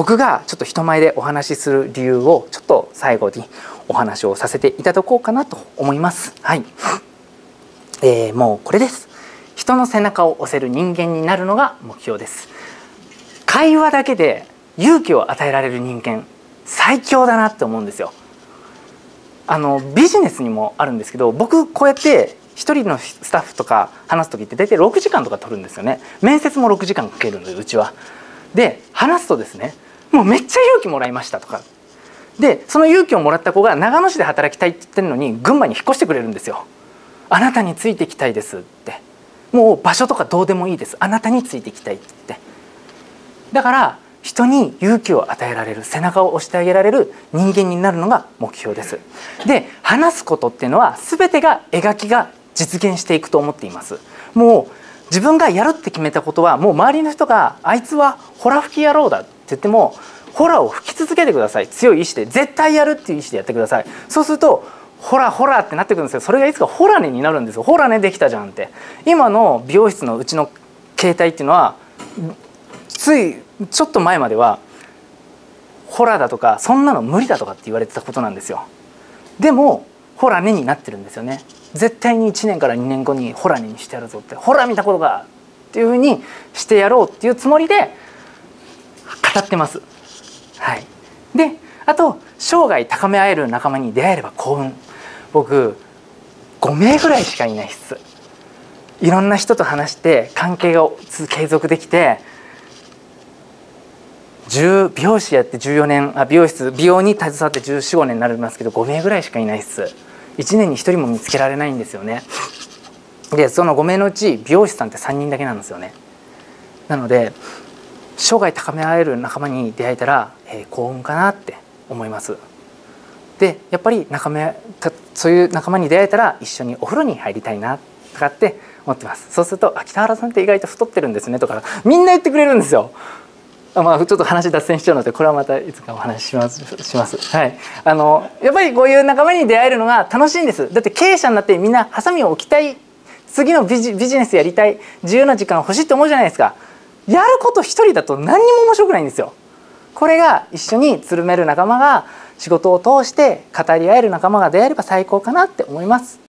僕がちょっと人前でお話しする理由をちょっと最後にお話をさせていただこうかなと思います。はい、えー、もうこれです。人の背中を押せる人間になるのが目標です。会話だけで勇気を与えられる人間最強だなって思うんですよ。あのビジネスにもあるんですけど僕こうやって一人のスタッフとか話す時って大体6時間とか取るんですよね。面接も6時間かけるんでうちは。で話すとですねもうめっちゃ勇気もらいましたとか。でその勇気をもらった子が長野市で働きたいって言ってるのに群馬に引っ越してくれるんですよ。あなたについていきたいですって。もう場所とかどうでもいいです。あなたについていきたいって。ってだから人に勇気を与えられる背中を押してあげられる人間になるのが目標です。で話すことっていうのは全てが描きが実現していくと思っています。もう自分がやるって決めたことはもう周りの人があいつはホラ吹き野郎だ。言ってもホラーを吹き続けてください。強い意志で。絶対やるっていう意志でやってください。そうするとホラホラってなってくるんですよ。それがいつかホラネになるんですよ。ホラネできたじゃんって。今の美容室のうちの携帯っていうのはついちょっと前まではホラーだとかそんなの無理だとかって言われてたことなんですよ。でもホラネになってるんですよね。絶対に1年から2年後にホラネにしてやるぞって。ホラ見たことがっていうふうにしてやろうっていうつもりで語ってます。はい。であと生涯高め合える仲間に出会えれば幸運。僕5名ぐらいしかいないっす。いろんな人と話して関係が継続できて美容師やって14年あ美容室美容に携わって1415年になりますけど5名ぐらいしかいないっす。1年に1人も見つけられないんですよね。でその5名のうち美容師さんって3人だけなんですよね。なので生涯高め合える仲間に出会えたら、えー、幸運かなって思います。でやっぱり仲間そういう仲間に出会えたら一緒にお風呂に入りたいなとかって思ってます。そうすると「北原さんって意外と太ってるんですね」とかみんな言ってくれるんですよ。まあ、ちょっと話脱線しちゃうのでこれはまたいつかお話しします。します、はい、あのやっぱりこういう仲間に出会えるのが楽しいんです。だって経営者になってみんなハサミを置きたい。次のビジビジネスやりたい。自由な時間欲しいって思うじゃないですか。やること一人だと何にも面白くないんですよ。これが一緒につるめる仲間が仕事を通して語り合える仲間が出会えれば最高かなって思います。